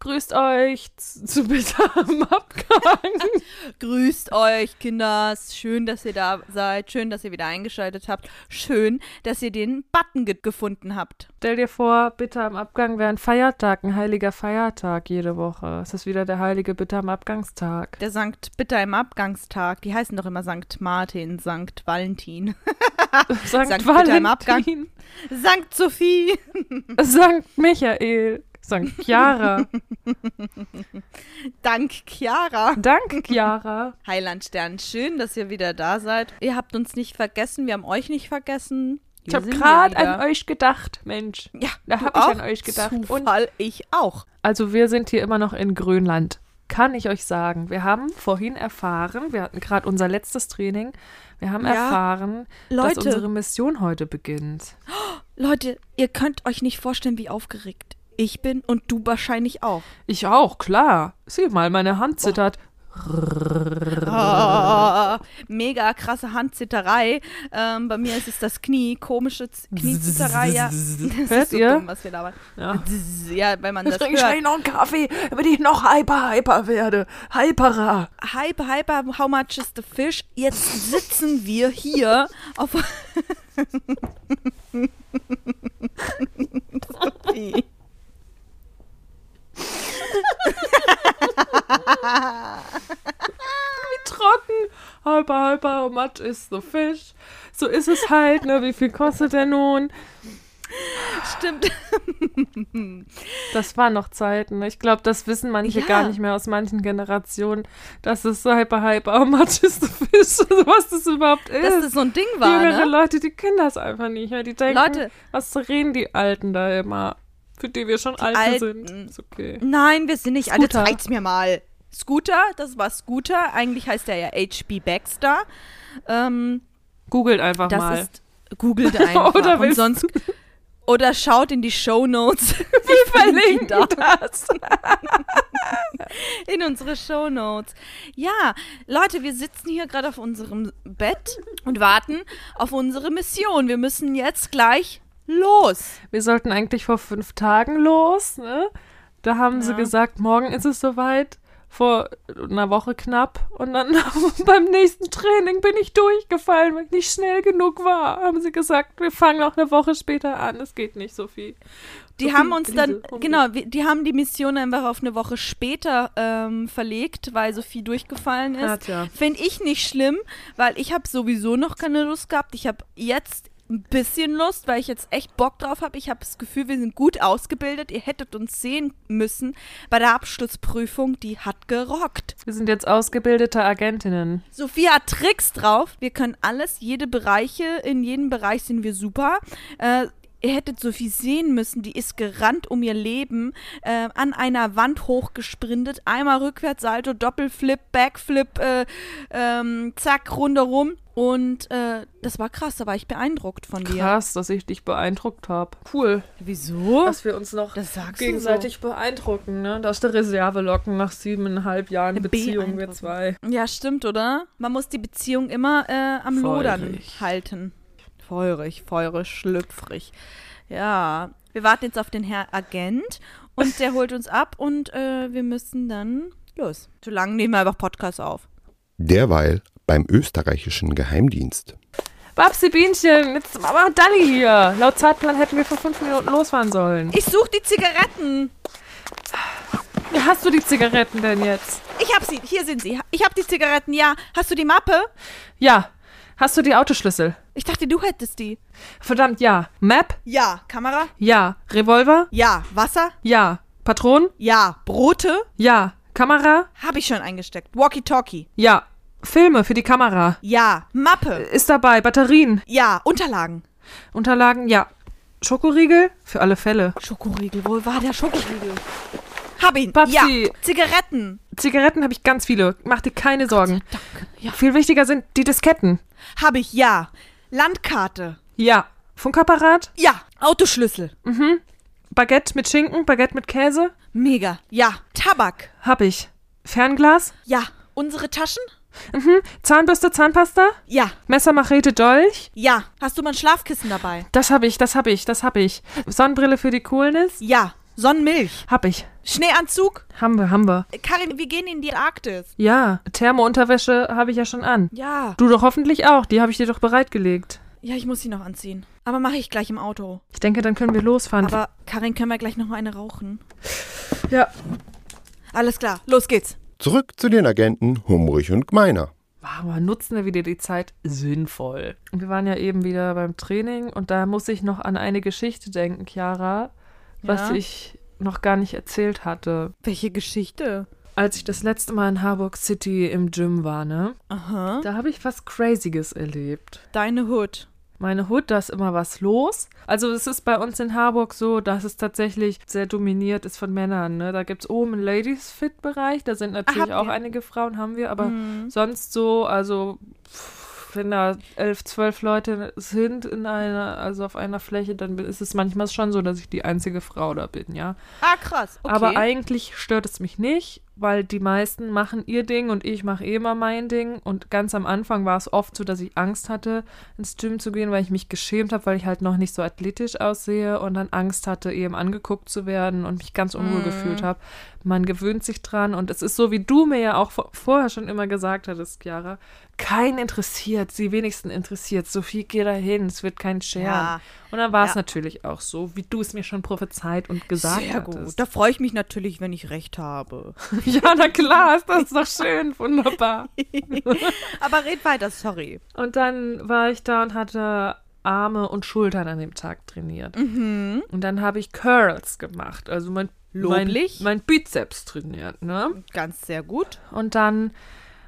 Grüßt euch zu, bitter am Abgang. Grüßt euch, Kinders. Schön, dass ihr da seid. Schön, dass ihr wieder eingeschaltet habt. Schön, dass ihr den Button ge gefunden habt. Stell dir vor, bitter am Abgang wäre ein Feiertag, ein heiliger Feiertag jede Woche. Es ist wieder der heilige bitter am Abgangstag. Der Sankt Bitter im Abgangstag. Die heißen doch immer Sankt Martin, Sankt Valentin. Sankt, Sankt Bitter im Abgang. Valentin, Sankt Sophie. Sankt Michael, Sankt Chiara. Dank Chiara. Dank Chiara. Heilandstern, schön, dass ihr wieder da seid. Ihr habt uns nicht vergessen, wir haben euch nicht vergessen. Ich habe gerade an euch gedacht, Mensch. Ja, Da du hab ich an euch gedacht. Und Zufall, ich auch. Also wir sind hier immer noch in Grönland. Kann ich euch sagen. Wir haben vorhin erfahren, wir hatten gerade unser letztes Training, wir haben Ja. erfahren, dass Leute. unsere Mission heute beginnt. Leute, ihr könnt euch nicht vorstellen, wie aufgeregt ich bin und du wahrscheinlich auch. Ich auch, klar. Sieh mal, meine Hand zittert. Ah, mega krasse Handzitterei. Ähm, bei mir ist es das Knie, komische Z Kniezitterei. Ja. Das Hört ist so ihr? dumm, was wir labern. Ja. Ja, wenn man das Trink hört. schnell noch einen Kaffee, damit ich noch hyper, hyper werde. Hyperer. Hyper, hyper, how much is the fish? Jetzt sitzen wir hier auf. Sophie. Wie trocken. Hyper, hyper, how much is the fish? So ist es halt, ne? Wie viel kostet der nun? Stimmt. Das waren noch Zeiten. ne? Ich glaube, das wissen manche Ja. gar nicht mehr aus manchen Generationen, dass es so hyper, hyper, how much is the fish? Was das überhaupt ist. Dass das so ein Ding war, Jüngere ne? Leute, die kennen das einfach nicht. Ja? Die denken, Leute. was reden die Alten da immer? Für die wir schon alte Alten. sind. Ist okay. Nein, wir sind nicht alle. Scooter. Zeig's mir mal. Scooter, das war Scooter. Eigentlich heißt er ja H.P. Baxter. Ähm, Googelt einfach das mal. ist. Googelt einfach. Oder und sonst. Oder schaut in die Show Notes. Wir verlinken da das. in unsere Show Notes. Ja, Leute, wir sitzen hier gerade auf unserem Bett und warten auf unsere Mission. Wir müssen jetzt gleich los. Wir sollten eigentlich vor fünf Tagen los, ne? Da haben sie Ja. gesagt, morgen ist es soweit. Vor einer Woche knapp. Und dann beim nächsten Training bin ich durchgefallen, weil ich nicht schnell genug war. Haben sie gesagt, wir fangen noch eine Woche später an. Es geht nicht, Sophie. Die Sophie, haben uns dann, genau, die haben die Mission einfach auf eine Woche später ähm, verlegt, weil Sophie durchgefallen ist. Ja. Finde ich nicht schlimm, weil ich habe sowieso noch keine Lust gehabt. Ich habe jetzt ein bisschen Lust, weil ich jetzt echt Bock drauf habe. Ich habe das Gefühl, wir sind gut ausgebildet. Ihr hättet uns sehen müssen bei der Abschlussprüfung. Die hat gerockt. Wir sind jetzt ausgebildete Agentinnen. Sophie hat Tricks drauf. Wir können alles, jede Bereiche, in jedem Bereich sind wir super. Äh, ihr hättet Sophie sehen müssen, die ist gerannt um ihr Leben, äh, an einer Wand hochgesprintet, einmal rückwärts, Salto, Doppelflip, Backflip, äh, ähm, zack, rundherum. Und äh, das war krass, da war ich beeindruckt von dir. Krass, dass ich dich beeindruckt habe. Cool. Wieso? Dass wir uns noch gegenseitig beeindrucken, ne? Aus der Reserve locken nach siebeneinhalb Jahren Beziehung, wir zwei. so. Ja, stimmt, oder? Man muss die Beziehung immer äh, am Lodern Feurig. halten. Feurig, feurig, schlüpfrig. Ja, wir warten jetzt auf den Herr Agent und der holt uns ab und äh, wir müssen dann los. Solange nehmen wir einfach Podcast auf. Derweil beim österreichischen Geheimdienst. Babsi Bienchen, jetzt aber Dalli hier. Laut Zeitplan hätten wir vor fünf Minuten losfahren sollen. Ich suche die Zigaretten. Wie hast du die Zigaretten denn jetzt? Ich hab sie. Hier sind sie. Ich hab die Zigaretten. Ja. Hast du die Mappe? Ja. Hast du die Autoschlüssel? Ich dachte, du hättest die. Verdammt, ja. Map? Ja. Kamera? Ja. Revolver? Ja. Wasser? Ja. Patronen? Ja. Brote? Ja. Kamera? Habe ich schon eingesteckt. Walkie-talkie? Ja. Filme für die Kamera. Ja. Mappe? Ist dabei. Batterien. Ja. Unterlagen? Unterlagen? Ja. Schokoriegel? Für alle Fälle. Schokoriegel. Wo war der Schokoriegel? Hab ihn. Babsi. Ja. Zigaretten. Zigaretten habe ich ganz viele. Mach dir keine Sorgen. Danke. Ja. Viel wichtiger sind die Disketten. Hab ich. Ja. Landkarte. Ja. Funkapparat? Ja. Autoschlüssel. Baguette mit Schinken? Baguette mit Käse? Mega. Ja. Tabak. Hab ich. Fernglas? Ja. Unsere Taschen? Mhm. Zahnbürste, Zahnpasta? Ja. Messer, Machete, Dolch? Ja. Hast du mal ein Schlafkissen dabei? Das hab ich, das hab ich, das hab ich. Sonnenbrille für die Coolness? Ja. Sonnenmilch. Hab ich. Schneeanzug? Haben wir, haben wir. Karin, wir gehen in die Arktis. Ja, Thermounterwäsche habe ich ja schon an. Ja. Du doch hoffentlich auch. Die habe ich dir doch bereitgelegt. Ja, ich muss sie noch anziehen. Aber mache ich gleich im Auto. Ich denke, dann können wir losfahren. Aber Karin, können wir gleich noch mal eine rauchen? ja. Alles klar, los geht's. Zurück zu den Agenten Humrich und Gmeiner. Aber nutzen wir wieder die Zeit sinnvoll. Wir waren ja eben wieder beim Training und da muss ich noch an eine Geschichte denken, Chiara, was Ja? ich noch gar nicht erzählt hatte. Welche Geschichte? Als ich das letzte Mal in Harburg City im Gym war, ne? Aha. Da habe ich was Crazyes erlebt. Deine Hood. Meine Hut, da ist immer was los. Also es ist bei uns in Harburg so, dass es tatsächlich sehr dominiert ist von Männern. Ne? Da gibt es oben einen Ladies-Fit-Bereich, da sind natürlich habt auch einige Frauen, haben wir, aber Mhm. sonst so, also pff, wenn da elf, zwölf Leute sind in einer, also auf einer Fläche, dann ist es manchmal schon so, dass ich die einzige Frau da bin, ja. Ah, krass. Okay. Aber eigentlich stört es mich nicht, weil die meisten machen ihr Ding und ich mache eh immer mein Ding. Und ganz am Anfang war es oft so, dass ich Angst hatte, ins Gym zu gehen, weil ich mich geschämt habe, weil ich halt noch nicht so athletisch aussehe und dann Angst hatte, eben angeguckt zu werden und mich ganz unwohl Mhm. gefühlt habe. Man gewöhnt sich dran und es ist so, wie du mir ja auch vor- vorher schon immer gesagt hattest, Chiara, keinen interessiert, sie wenigsten interessiert. Sophie, geh da hin, es wird kein Scheren. Ja. Und dann war es Ja. natürlich auch so, wie du es mir schon prophezeit und gesagt Sehr hattest. gut. Da freue ich mich natürlich, wenn ich recht habe. Ja, na klar, ist das doch schön, wunderbar. Aber red weiter, sorry. Und dann war ich da und hatte Arme und Schultern an dem Tag trainiert. Mhm. Und dann habe ich Curls gemacht, also mein, Loblich. mein, mein Bizeps trainiert, ne? Ganz sehr gut. Und dann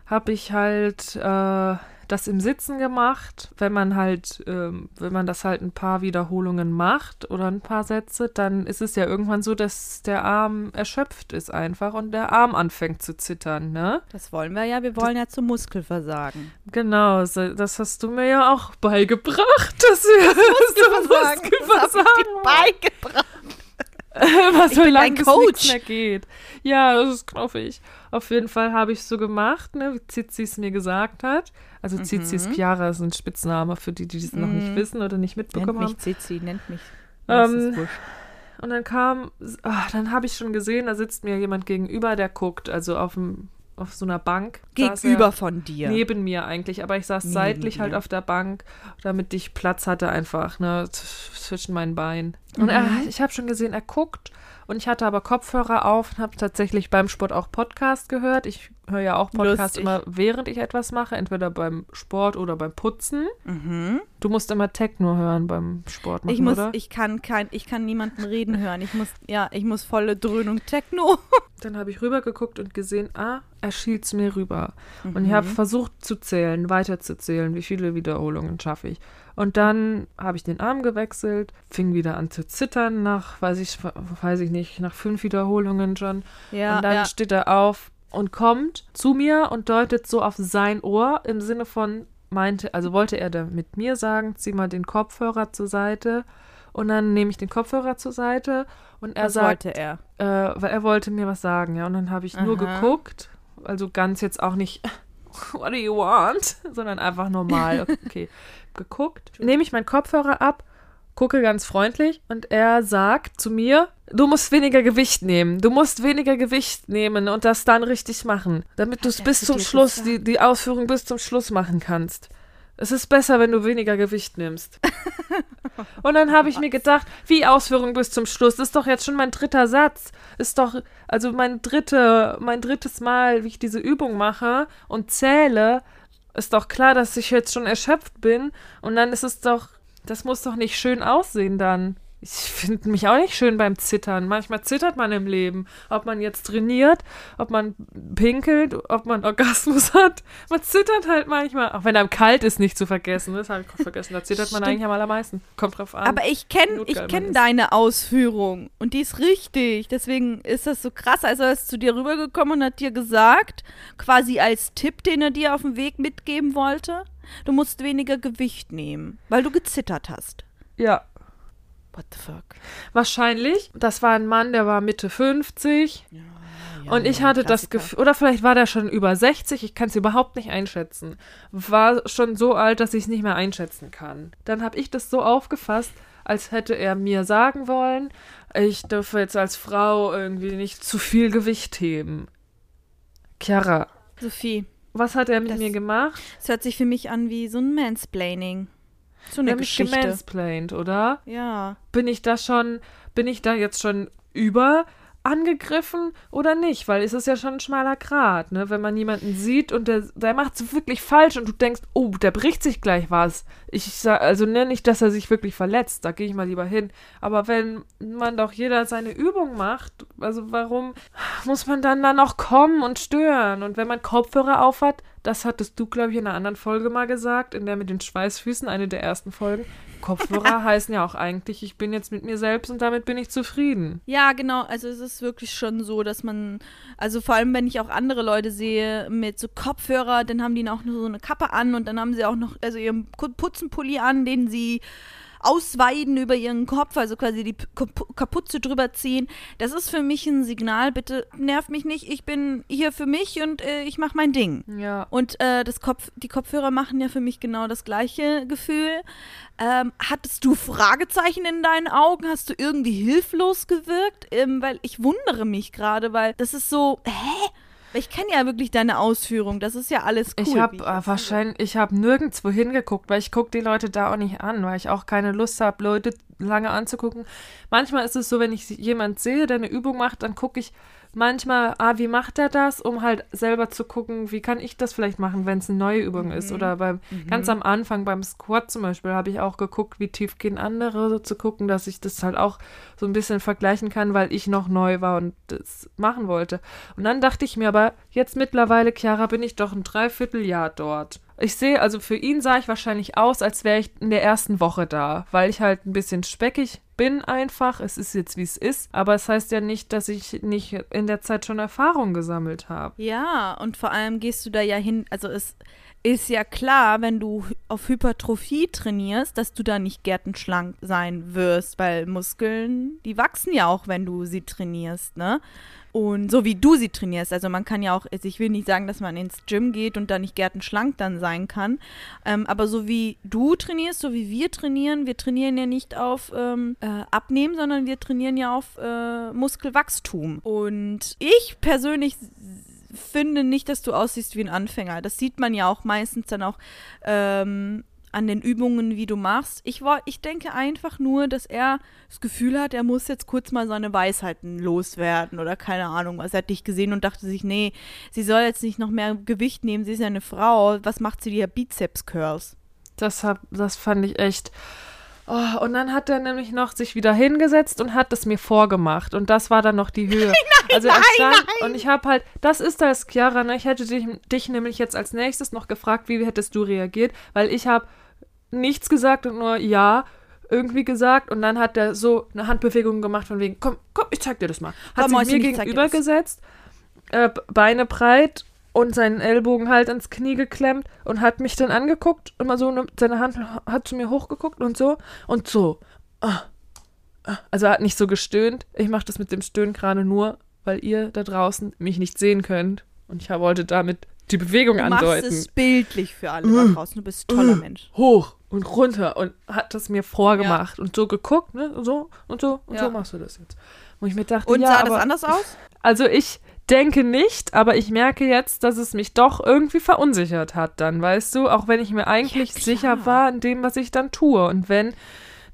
habe ich halt äh, das im Sitzen gemacht. Wenn man halt, ähm, wenn man das halt ein paar Wiederholungen macht oder ein paar Sätze, dann ist es ja irgendwann so, dass der Arm erschöpft ist einfach und der Arm anfängt zu zittern, ne? Das wollen wir ja. Wir wollen ja zum Muskelversagen. Genau, so- das hast du mir ja auch beigebracht, dass wir das Das hab ich dir beigebracht. was so lange bis nichts mehr geht. Ja, das ist knuffig. Auf jeden Fall habe ich so gemacht, ne, wie Zizi es mir gesagt hat. Also Zizi ist Chiara, ist ein Spitzname für die, die es noch nicht Mhm. wissen oder nicht Nennt mitbekommen haben. mich Zizi, nennt mich. Ähm. Und dann kam, ah, dann habe ich schon gesehen, da sitzt mir jemand gegenüber, der guckt, also auf, dem, auf so einer Bank. er. Gegenüber von dir. Neben mir eigentlich, aber ich saß Neben seitlich halt dir. auf der Bank, damit ich Platz hatte einfach, ne, zwischen meinen Beinen. Und er, Mhm. ich habe schon gesehen, er guckt und ich hatte aber Kopfhörer auf und habe tatsächlich beim Sport auch Podcast gehört. Ich höre ja auch Podcast Lustig. immer, während ich etwas mache, entweder beim Sport oder beim Putzen. Mhm. Du musst immer Techno hören beim Sport machen, Ich muss, oder? ich kann kein, ich kann niemanden reden hören. Ich muss, ja, ich muss volle Dröhnung Techno. Dann habe ich rübergeguckt und gesehen, ah, er schielt zu mir rüber. Und Mhm. ich habe versucht zu zählen, weiter zu zählen, wie viele Wiederholungen schaffe ich. Und dann habe ich den Arm gewechselt, fing wieder an zu zittern nach, weiß ich, weiß ich nicht, nach fünf Wiederholungen schon. Ja, und dann ja. steht er auf und kommt zu mir und deutet so auf sein Ohr im Sinne von, meinte, also wollte er da mit mir sagen, zieh mal den Kopfhörer zur Seite. Und dann nehme ich den Kopfhörer zur Seite und er Was sagt, wollte er? äh, weil er wollte mir was sagen, ja. Und dann habe ich nur Aha. geguckt, also ganz jetzt auch nicht, what do you want, sondern einfach normal, okay, geguckt. Nehme ich meinen Kopfhörer ab, gucke ganz freundlich und er sagt zu mir, du musst weniger Gewicht nehmen, du musst weniger Gewicht nehmen und das dann richtig machen, damit du es bis zu zum Schluss, die, die Ausführung bis zum Schluss machen kannst. Es ist besser, wenn du weniger Gewicht nimmst. Und dann habe ich mir gedacht, wie Ausführung bis zum Schluss? Das ist doch jetzt schon mein dritter Satz. Ist doch, also mein dritte, mein drittes Mal, wie ich diese Übung mache und zähle, ist doch klar, dass ich jetzt schon erschöpft bin. Und dann ist es doch, das muss doch nicht schön aussehen dann. Ich finde mich auch nicht schön beim Zittern. Manchmal zittert man im Leben. Ob man jetzt trainiert, ob man pinkelt, ob man Orgasmus hat. Man zittert halt manchmal. Auch wenn einem kalt ist, nicht zu vergessen. Das habe ich vergessen. Da zittert man eigentlich am allermeisten. Kommt drauf an. Aber ich kenne kenn deine Ausführung und die ist richtig. Deswegen ist das so krass. Also er ist zu dir rübergekommen und hat dir gesagt, quasi als Tipp, den er dir auf dem Weg mitgeben wollte, du musst weniger Gewicht nehmen, weil du gezittert hast. ja. What the fuck? Wahrscheinlich. Das war ein Mann, der war Mitte 50. Ja, und ich ja, hatte das Klassiker. Gefühl, oder vielleicht war der schon über 60, ich kann es überhaupt nicht einschätzen. War schon so alt, dass ich es nicht mehr einschätzen kann. Dann habe ich das so aufgefasst, als hätte er mir sagen wollen, ich dürfe jetzt als Frau irgendwie nicht zu viel Gewicht heben. Chiara, Sophie, was hat er mit Das- mir gemacht? es hört sich für mich an wie so ein Mansplaining. So eine Er hat mich Geschichte. gemansplained, oder? Ja. Bin ich da schon, bin ich da jetzt schon über angegriffen oder nicht? Weil es ist ja schon ein schmaler Grat, ne? Wenn man jemanden sieht und der, der macht es wirklich falsch und du denkst, oh, der bricht sich gleich was. Ich sag, also ne, nicht, dass er sich wirklich verletzt, da gehe ich mal lieber hin. Aber wenn man doch jeder seine Übung macht, also warum muss man dann da noch kommen und stören? Und wenn man Kopfhörer aufhat, das hattest du, glaube ich, in einer anderen Folge mal gesagt, in der mit den Schweißfüßen, eine der ersten Folgen. Kopfhörer heißen ja auch eigentlich, ich bin jetzt mit mir selbst und damit bin ich zufrieden. Ja, genau. Also es ist wirklich schon so, dass man, also vor allem wenn ich auch andere Leute sehe mit so Kopfhörer, dann haben die noch so eine Kappe an und dann haben sie auch noch, also ihren Putzenpulli an, den sie ausweiden über ihren Kopf, also quasi die Kapuze drüber ziehen. Das ist für mich ein Signal, bitte nerv mich nicht, ich bin hier für mich und äh, ich mache mein Ding. Ja. Und äh, das Kopf, die Kopfhörer machen ja für mich genau das gleiche Gefühl. Ähm, hattest du Fragezeichen in deinen Augen? Hast du irgendwie hilflos gewirkt? Ähm, weil ich wundere mich gerade, weil das ist so, hä? Ich kenne ja wirklich deine Ausführung. Das ist ja alles cool. Ich wie habe äh, wahrscheinlich, ich habe nirgendwo hingeguckt, weil ich gucke die Leute da auch nicht an, weil ich auch keine Lust habe, Leute lange anzugucken. Manchmal ist es so, wenn ich jemand sehe, der eine Übung macht, dann gucke ich manchmal, ah, wie macht er das, um halt selber zu gucken, wie kann ich das vielleicht machen, wenn es eine neue Übung ist. Oder beim ganz am Anfang beim Squat zum Beispiel habe ich auch geguckt, wie tief gehen andere, so zu gucken, dass ich das halt auch so ein bisschen vergleichen kann, weil ich noch neu war und das machen wollte. Und dann dachte ich mir aber, jetzt mittlerweile, Chiara, bin ich doch ein Dreivierteljahr dort. Ich sehe, also für ihn sah ich wahrscheinlich aus, als wäre ich in der ersten Woche da, weil ich halt ein bisschen speckig bin einfach. Es ist jetzt, wie es ist. Aber es heißt ja nicht, dass ich nicht in der Zeit schon Erfahrung gesammelt habe. Ja, und vor allem gehst du da ja hin, also es ist ja klar, wenn du auf Hypertrophie trainierst, dass du da nicht gärtenschlank sein wirst, weil Muskeln, die wachsen ja auch, wenn du sie trainierst, ne? Und so wie du sie trainierst. Also man kann ja auch, also ich will nicht sagen, dass man ins Gym geht und da nicht gärtenschlank dann sein kann. Ähm, aber so wie du trainierst, so wie wir trainieren, wir trainieren ja nicht auf ähm, äh, Abnehmen, sondern wir trainieren ja auf äh, Muskelwachstum. Und ich persönlich finde nicht, dass du aussiehst wie ein Anfänger. Das sieht man ja auch meistens dann auch ähm, an den Übungen, wie du machst. Ich, war, ich denke einfach nur, dass er das Gefühl hat, er muss jetzt kurz mal seine Weisheiten loswerden oder keine Ahnung was. Er hat dich gesehen und dachte sich, nee, sie soll jetzt nicht noch mehr Gewicht nehmen, sie ist ja eine Frau. Was macht sie, hat Bizeps-Curls? Das, hab, das fand ich echt. Oh, und dann hat er nämlich noch sich wieder hingesetzt und hat es mir vorgemacht. Und das war dann noch die Höhe. also er stand und ich habe halt, das ist das, Chiara, ne? Ich hätte dich, dich nämlich jetzt als nächstes noch gefragt, wie hättest du reagiert, weil ich habe nichts gesagt und nur ja irgendwie gesagt und dann hat er so eine Handbewegung gemacht von wegen, komm, komm, ich zeig dir das mal. Hat Komm, sich mir ich zeig dir gegenüber das. gesetzt, äh, Beine breit und seinen Ellbogen halt ans Knie geklemmt und hat mich dann angeguckt und mal so ne, seine Hand hat zu mir hochgeguckt und so und so. Ah, ah. Also er hat nicht so gestöhnt. Ich mache das mit dem Stöhnen gerade nur, weil ihr da draußen mich nicht sehen könnt und ich wollte damit die Bewegung Du machst andeuten. es bildlich für alle da draußen. Du bist ein toller Mensch. Hoch und runter und hat das mir vorgemacht und so geguckt, ne, und so und so und Ja. so machst du das jetzt. Wo ich mir dachte, Und ja, sah aber, das anders aus? also ich denke nicht, aber ich merke jetzt, dass es mich doch irgendwie verunsichert hat dann, weißt du, auch wenn ich mir eigentlich klar. sicher war in dem, was ich dann tue und wenn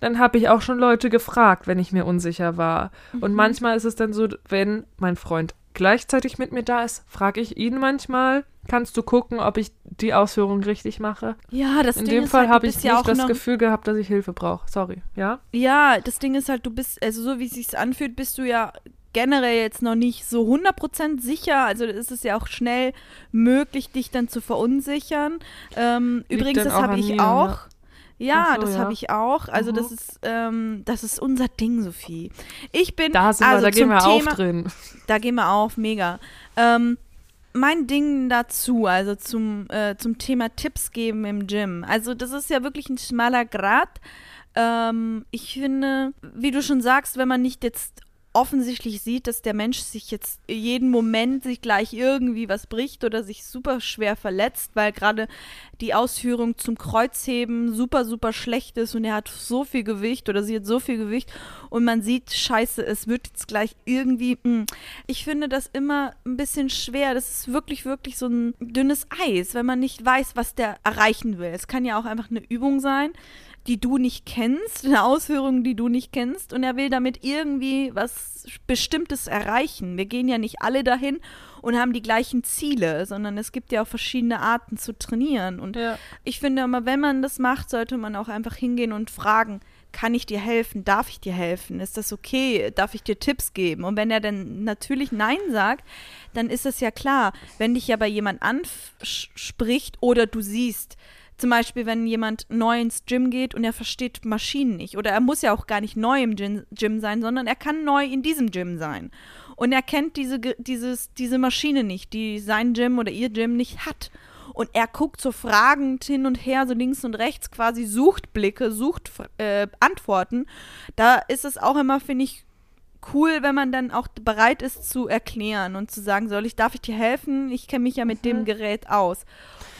dann habe ich auch schon Leute gefragt, wenn ich mir unsicher war. Und Mhm. manchmal ist es dann so, wenn mein Freund gleichzeitig mit mir da ist, frage ich ihn manchmal, kannst du gucken, ob ich die Ausführung richtig mache? Ja, das In Ding dem ist Fall halt, habe ich nicht ja auch das Gefühl gehabt, dass ich Hilfe brauche. Sorry, ja? Ja, das Ding ist halt, du bist, also so wie es sich anfühlt, bist du ja generell jetzt noch nicht so 100% sicher. Also ist es ja auch schnell möglich, dich dann zu verunsichern. Ähm, übrigens, das habe ich mir, auch. Ja, so, das ja. habe ich auch. Also Mhm. das ist, ähm, das ist unser Ding, Sophie. Ich bin, Da sind also wir, da gehen wir Thema, auf drin. Da gehen wir auf, mega. Ähm, mein Ding dazu, also zum, äh, zum Thema Tipps geben im Gym. Also das ist ja wirklich ein schmaler Grad. Ähm, ich finde, wie du schon sagst, wenn man nicht jetzt offensichtlich sieht, dass der Mensch sich jetzt jeden Moment sich gleich irgendwie was bricht oder sich super schwer verletzt, weil gerade die Ausführung zum Kreuzheben super, super schlecht ist und er hat so viel Gewicht oder sie hat so viel Gewicht und man sieht, scheiße, es wird jetzt gleich irgendwie. Mh. Ich finde das immer ein bisschen schwer. Das ist wirklich, wirklich so ein dünnes Eis, wenn man nicht weiß, was der erreichen will. Es kann ja auch einfach eine Übung sein die du nicht kennst, eine Ausführung, die du nicht kennst und er will damit irgendwie was Bestimmtes erreichen. Wir gehen ja nicht alle dahin und haben die gleichen Ziele, sondern es gibt ja auch verschiedene Arten zu trainieren und Ja. ich finde immer, wenn man das macht, sollte man auch einfach hingehen und fragen, kann ich dir helfen? Darf ich dir helfen? Ist das okay? Darf ich dir Tipps geben? Und wenn er dann natürlich Nein sagt, dann ist es ja klar. Wenn dich aber jemand anspricht oder du siehst, zum Beispiel, wenn jemand neu ins Gym geht und er versteht Maschinen nicht. Oder er muss ja auch gar nicht neu im Gym, sein, sondern er kann neu in diesem Gym sein. Und er kennt diese, dieses, diese Maschine nicht, die sein Gym oder ihr Gym nicht hat. Und er guckt so fragend hin und her, so links und rechts, quasi sucht Blicke, sucht äh, Antworten. Da ist es auch immer, finde ich, cool, wenn man dann auch bereit ist zu erklären und zu sagen, soll ich, darf ich dir helfen? Ich kenne mich ja mit dem Gerät aus.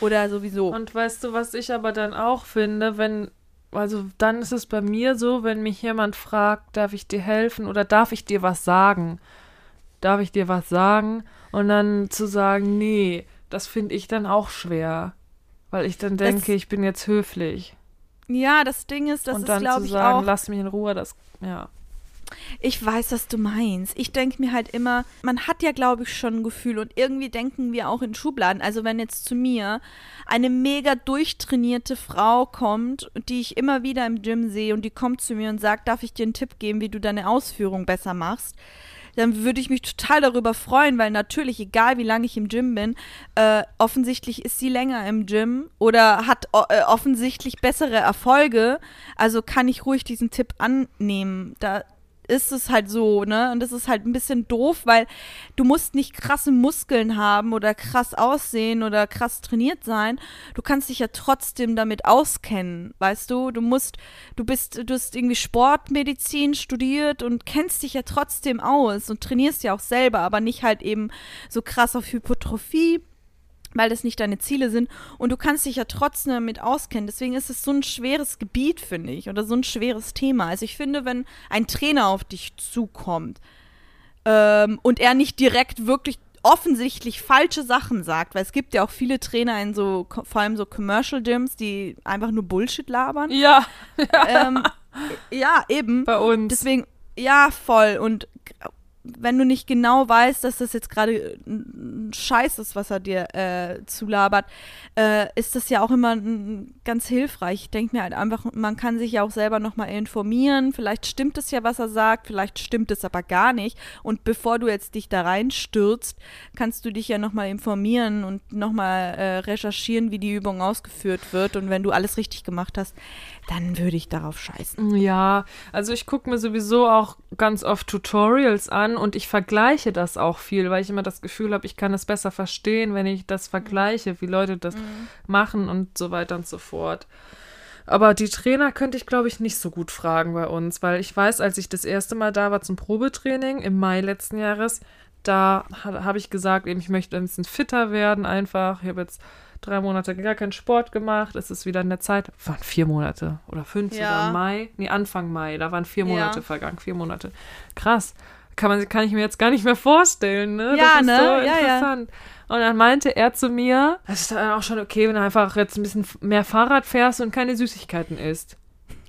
Oder sowieso. Und weißt du, was ich aber dann auch finde, wenn, also dann ist es bei mir so, wenn mich jemand fragt, darf ich dir helfen oder darf ich dir was sagen? Darf ich dir was sagen? Und dann zu sagen, nee, das finde ich dann auch schwer. Weil ich dann denke, ich bin jetzt höflich. ja, das Ding ist, das und ist, dann glaube zu ich, sagen, auch. lass mich in Ruhe, das, ja. Ich weiß, was du meinst. Ich denke mir halt immer, man hat ja, glaube ich, schon ein Gefühl und irgendwie denken wir auch in Schubladen. Also wenn jetzt zu mir eine mega durchtrainierte Frau kommt, die ich immer wieder im Gym sehe und die kommt zu mir und sagt, darf ich dir einen Tipp geben, wie du deine Ausführung besser machst, dann würde ich mich total darüber freuen, weil natürlich, egal wie lange ich im Gym bin, äh, offensichtlich ist sie länger im Gym oder hat äh, offensichtlich bessere Erfolge. Also kann ich ruhig diesen Tipp annehmen. Da ist es halt so, ne? Und das ist halt ein bisschen doof, weil du musst nicht krasse Muskeln haben oder krass aussehen oder krass trainiert sein. Du kannst dich ja trotzdem damit auskennen, weißt du? Du musst, du bist, du hast irgendwie Sportmedizin studiert und kennst dich ja trotzdem aus und trainierst ja auch selber, aber nicht halt eben so krass auf Hypertrophie weil das nicht deine Ziele sind und du kannst dich ja trotzdem damit auskennen. Deswegen ist es so ein schweres Gebiet, finde ich, oder so ein schweres Thema. Also ich finde, wenn ein Trainer auf dich zukommt ähm, und er nicht direkt wirklich offensichtlich falsche Sachen sagt, weil es gibt ja auch viele Trainer in so, vor allem so Commercial Gyms, die einfach nur Bullshit labern. Ja, ähm, ja, eben. bei uns. Deswegen, ja, voll. Und wenn du nicht genau weißt, dass das jetzt gerade ein Scheiß ist, was er dir äh, zulabert, äh, ist das ja auch immer mm, ganz hilfreich. Ich denke mir halt einfach, man kann sich ja auch selber nochmal informieren. Vielleicht stimmt es ja, was er sagt, vielleicht stimmt es aber gar nicht. Und bevor du jetzt dich da reinstürzt, kannst du dich ja nochmal informieren und nochmal äh, recherchieren, wie die Übung ausgeführt wird. Und wenn du alles richtig gemacht hast, dann würde ich darauf scheißen. Ja, also ich gucke mir sowieso auch ganz oft Tutorials an und ich vergleiche das auch viel, weil ich immer das Gefühl habe, ich kann es besser verstehen, wenn ich das vergleiche, wie Leute das machen und so weiter und so fort. Aber die Trainer könnte ich, glaube ich, nicht so gut fragen bei uns, weil ich weiß, als ich das erste Mal da war zum Probetraining im Mai letzten Jahres, da ha- habe ich gesagt, eben, ich möchte ein bisschen fitter werden einfach. Ich habe jetzt drei Monate gar keinen Sport gemacht. Es ist wieder in der Zeit. Waren vier Monate oder fünf Ja. sogar Mai. Nee, Anfang Mai. Da waren vier Ja. Monate vergangen. Vier Monate. Krass. Kann, man, kann ich mir jetzt gar nicht mehr vorstellen, ne? Ja, das ist ne? so Ja, ja. interessant. Und dann meinte er zu mir, das ist dann auch schon okay, wenn du einfach jetzt ein bisschen mehr Fahrrad fährst und keine Süßigkeiten isst.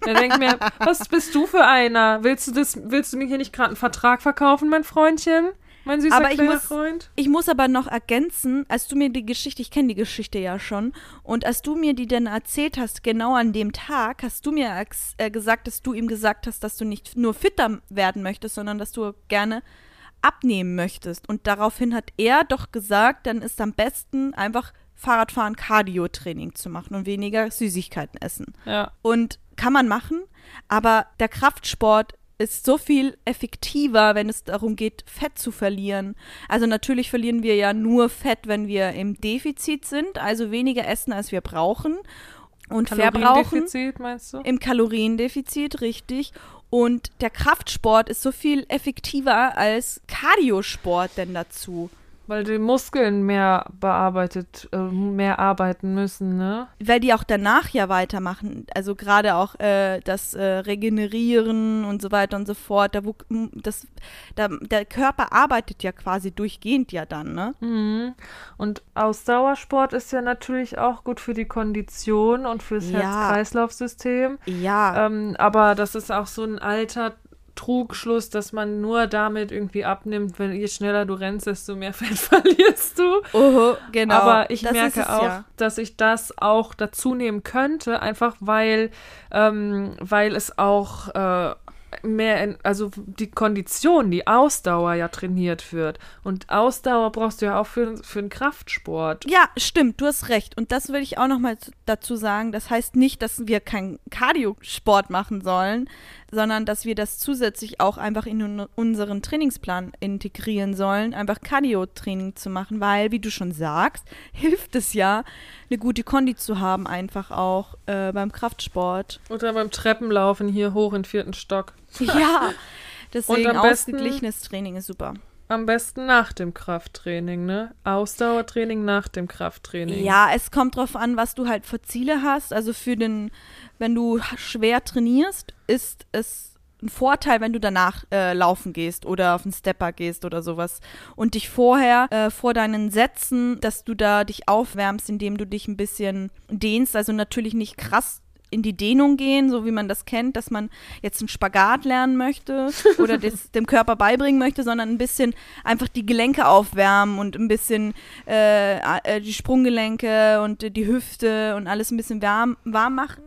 Dann denke ich mir, was bist du für einer? Willst du das, willst du mir hier nicht gerade einen Vertrag verkaufen, mein Freundchen? Mein süßer Aber ich muss- Freund? Ich muss aber noch ergänzen, als du mir die Geschichte, ich kenne die Geschichte ja schon, und als du mir die dann erzählt hast, genau an dem Tag, hast du mir äh, gesagt, dass du ihm gesagt hast, dass du nicht nur fitter werden möchtest, sondern dass du gerne abnehmen möchtest. Und daraufhin hat er doch gesagt, dann ist am besten einfach Fahrradfahren, Cardio-Training zu machen und weniger Süßigkeiten essen. Ja. Und kann man machen, aber der Kraftsport ist so viel effektiver, wenn es darum geht, Fett zu verlieren. Also natürlich verlieren wir ja nur Fett, wenn wir im Defizit sind, also weniger essen, als wir brauchen und verbrauchen. Kaloriendefizit, meinst du? Im Kaloriendefizit, richtig. Und der Kraftsport ist so viel effektiver als Cardiosport denn dazu. Weil die Muskeln mehr bearbeitet, äh, mehr arbeiten müssen, ne? Weil die auch danach ja weitermachen. Also gerade auch äh, das äh, Regenerieren und so weiter und so fort. Da, wo, das, da, der Körper arbeitet ja quasi durchgehend ja dann, ne? Mhm. Und Ausdauersport ist ja natürlich auch gut für die Kondition und fürs Ja. Herz-Kreislauf-System. Ja. Ähm, aber das ist auch so ein alter Trugschluss, dass man nur damit irgendwie abnimmt, wenn je schneller du rennst, desto mehr Fett verlierst du. Oho, genau. Aber ich Das merke es auch, ja. dass ich das auch dazu nehmen könnte, einfach weil, ähm, weil es auch äh, mehr, in, also die Kondition, die Ausdauer ja trainiert wird. Und Ausdauer brauchst du ja auch für, für einen Kraftsport. Ja, stimmt, du hast recht. Und das will ich auch noch mal z- dazu sagen. Das heißt nicht, dass wir keinen Cardio-Sport machen sollen, sondern dass wir das zusätzlich auch einfach in un unseren Trainingsplan integrieren sollen, einfach Cardio-Training zu machen, weil, wie du schon sagst, hilft es ja, eine gute Kondi zu haben, einfach auch äh, beim Kraftsport. Oder beim Treppenlaufen hier hoch in den vierten Stock. Ja, deswegen ausgeglichenes Training ist super. Am besten nach dem Krafttraining, ne? Ausdauertraining nach dem Krafttraining. Ja, es kommt drauf an, was du halt für Ziele hast. Also für den, wenn du schwer trainierst, ist es ein Vorteil, wenn du danach äh, laufen gehst oder auf einen Stepper gehst oder sowas und dich vorher äh, vor deinen Sätzen, dass du da dich aufwärmst, indem du dich ein bisschen dehnst. Also natürlich nicht krass in die Dehnung gehen, so wie man das kennt, dass man jetzt einen Spagat lernen möchte oder das dem Körper beibringen möchte, sondern ein bisschen einfach die Gelenke aufwärmen und ein bisschen äh, äh, die Sprunggelenke und die Hüfte und alles ein bisschen warm, warm machen,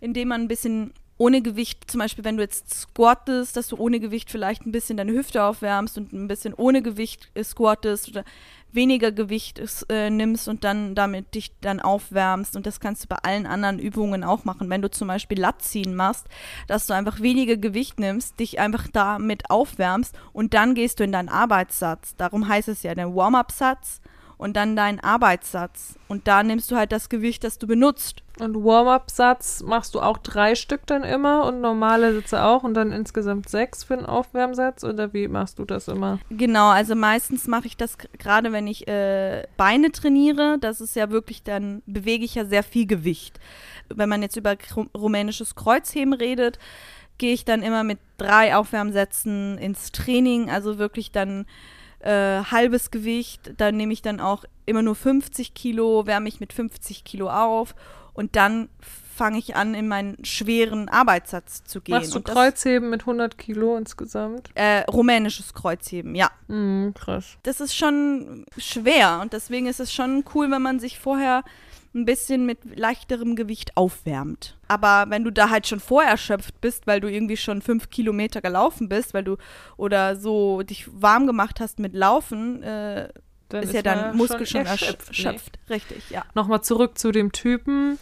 indem man ein bisschen ohne Gewicht, zum Beispiel wenn du jetzt squattest, dass du ohne Gewicht vielleicht ein bisschen deine Hüfte aufwärmst und ein bisschen ohne Gewicht squattest oder weniger Gewicht äh, nimmst und dann damit dich dann aufwärmst. Und das kannst du bei allen anderen Übungen auch machen. Wenn du zum Beispiel Latziehen machst, dass du einfach weniger Gewicht nimmst, dich einfach damit aufwärmst und dann gehst du in deinen Arbeitssatz. Darum heißt es ja der Warm-up-Satz und dann deinen Arbeitssatz. Und da nimmst du halt das Gewicht, das du benutzt. Und Warm-up-Satz machst du auch drei Stück dann immer und normale Sätze auch und dann insgesamt sechs für den Aufwärmsatz oder wie machst du das immer? Genau, also meistens mache ich das gerade, wenn ich äh, Beine trainiere. Das ist ja wirklich, dann bewege ich ja sehr viel Gewicht. Wenn man jetzt über rumänisches Kreuzheben redet, gehe ich dann immer mit drei Aufwärmsätzen ins Training, also wirklich dann äh, halbes Gewicht. Dann nehme ich dann auch immer nur 50 Kilo, wärme ich mit 50 Kilo auf und dann fange ich an, in meinen schweren Arbeitssatz zu gehen. Machst du das- Kreuzheben mit 100 Kilo insgesamt? Äh, rumänisches Kreuzheben, ja. Mhm, krass. das ist schon schwer und deswegen ist es schon cool, wenn man sich vorher ein bisschen mit leichterem Gewicht aufwärmt. Aber wenn du da halt schon vorher erschöpft bist, weil du irgendwie schon fünf Kilometer gelaufen bist, weil du oder so dich warm gemacht hast mit Laufen, äh, Dann ist, ja man dein Muskel schon erschöpft, erschöpft. nee. erschöpft. Richtig, ja. Nochmal zurück zu dem Typen,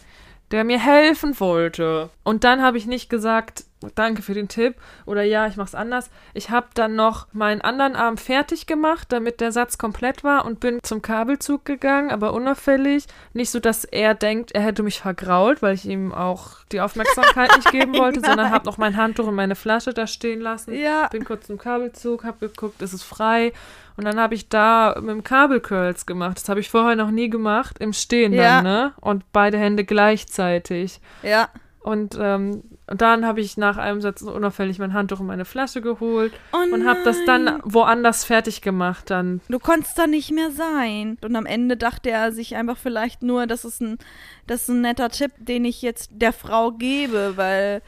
der mir helfen wollte. Und dann habe ich nicht gesagt, danke für den Tipp oder ja, ich mach's anders. Ich habe dann noch meinen anderen Arm fertig gemacht, damit der Satz komplett war und bin zum Kabelzug gegangen, aber unauffällig. Nicht so, dass er denkt, er hätte mich vergrault, weil ich ihm auch die Aufmerksamkeit nicht geben wollte, sondern nein. habe noch mein Handtuch und meine Flasche da stehen lassen. Ja. Bin kurz zum Kabelzug, habe geguckt, ist es frei. Und dann habe ich da mit dem Kabelcurls gemacht. Das habe ich vorher noch nie gemacht, im Stehen Ja. dann, ne? Und beide Hände gleichzeitig. Ja. Und ähm, und dann habe ich nach einem Satz unauffällig mein Handtuch und meine Flasche geholt Oh und habe das dann woanders fertig gemacht dann. Du konntest da nicht mehr sein. Und am Ende dachte er sich einfach vielleicht nur, das ist ein, das ist ein netter Tipp, den ich jetzt der Frau gebe, weil,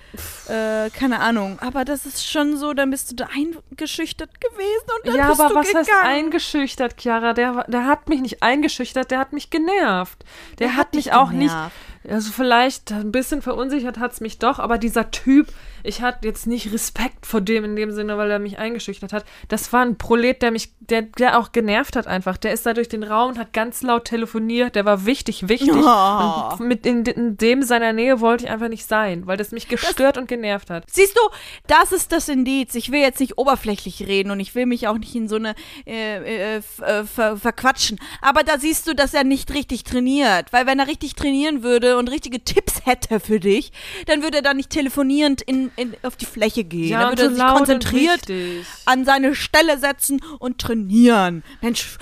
äh, keine Ahnung. Aber das ist schon so, dann bist du da eingeschüchtert gewesen und dann ja, bist aber du was gegangen. heißt eingeschüchtert, Chiara? Der, der hat mich nicht eingeschüchtert, der hat mich genervt. Der, hat mich dich auch nicht genervt. Also vielleicht ein bisschen verunsichert hat es mich doch, aber dieser Typ, ich hatte jetzt nicht Respekt vor dem in dem Sinne, weil er mich eingeschüchtert hat. Das war ein Prolet, der mich, der, der auch genervt hat einfach. Der ist da durch den Raum und hat ganz laut telefoniert. Der war wichtig, wichtig. Oh. Und mit in, in dem seiner Nähe wollte ich einfach nicht sein, weil das mich gestört und genervt hat. Siehst du, das ist das Indiz. Ich will jetzt nicht oberflächlich reden und ich will mich auch nicht in so eine äh, äh, äh, ver verquatschen. Aber da siehst du, dass er nicht richtig trainiert. Weil wenn er richtig trainieren würde und richtige Tipps hätte für dich, dann würde er da nicht telefonierend in, in, auf die Fläche gehen. Ja, dann und würde er so sich konzentriert an seine Stelle setzen und trainieren. Mensch,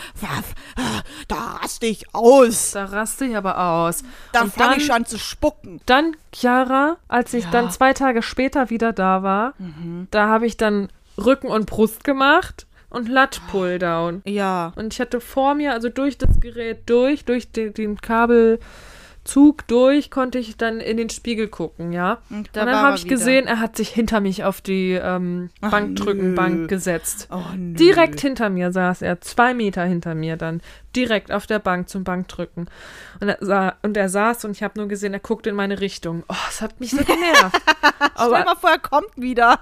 da raste ich aus. Da raste ich aber aus. Da Und fange ich schon an zu spucken. Dann, Chiara, als ich Ja. dann zwei Tage später wieder da war, Mhm. da habe ich dann Rücken und Brust gemacht und Lat Pulldown. Ja. Und ich hatte vor mir, also durch das Gerät durch, durch den, den Kabelzug durch, konnte ich dann in den Spiegel gucken, ja. Und, Und dann habe ich gesehen, er hat sich hinter mich auf die ähm, Ach, Bankdrückenbank nö. gesetzt. Oh. Direkt hinter mir saß er, zwei Meter hinter mir dann, direkt auf der Bank zum Bankdrücken. Und er, sa und er saß und ich habe nur gesehen, er guckt in meine Richtung. Oh, es hat mich so genervt. Stell Aber mal vor, er kommt wieder.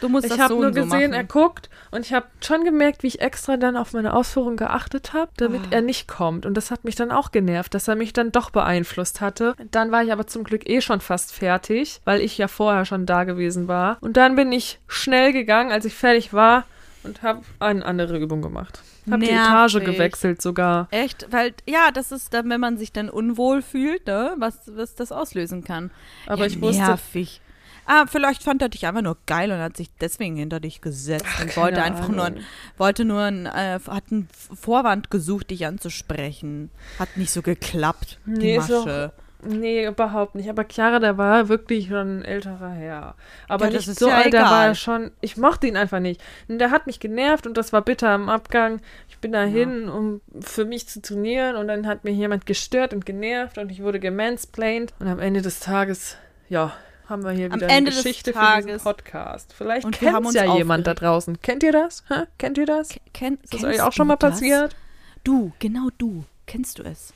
Du musst ich das habe so nur und so gesehen, er guckt und ich habe schon gemerkt, wie ich extra dann auf meine Ausführung geachtet habe, damit Ah. er nicht kommt. Und das hat mich dann auch genervt, dass er mich dann doch beeinflusst hatte. Dann war ich aber zum Glück eh schon fast fertig, weil ich ja vorher schon da gewesen war. Und dann bin ich schnell gegangen, als ich fertig war und habe eine andere Übung gemacht. Habe die Etage gewechselt sogar. Echt? Weil, ja, das ist dann, wenn man sich dann unwohl fühlt, ne, was, was das auslösen kann. Aber ja, ich wusste, Nervig. Ah, vielleicht fand er dich einfach nur geil und hat sich deswegen hinter dich gesetzt und keine wollte einfach nur, Ahnung. wollte nur, ein, äh, hat einen Vorwand gesucht, dich anzusprechen. Hat nicht so geklappt, die Nee, Masche. Nee, überhaupt nicht. Aber Chiara, der war wirklich schon ein älterer Herr. Aber Ja, das nicht ist so ja alt, der war egal. schon. Ich mochte ihn einfach nicht. Und der hat mich genervt und das war bitter im Abgang. Ich bin da hin, um für mich zu trainieren und dann hat mir jemand gestört und genervt und ich wurde gemansplained. Und am Ende des Tages, ja, haben wir hier Am wieder Ende eine des Geschichte für diesen Podcast. Vielleicht Und kennt uns ja jemand da draußen. Kennt ihr das? Hä? Kennt ihr das? Ken, Ist das euch auch schon mal das? passiert? Du, genau du. Kennst du es?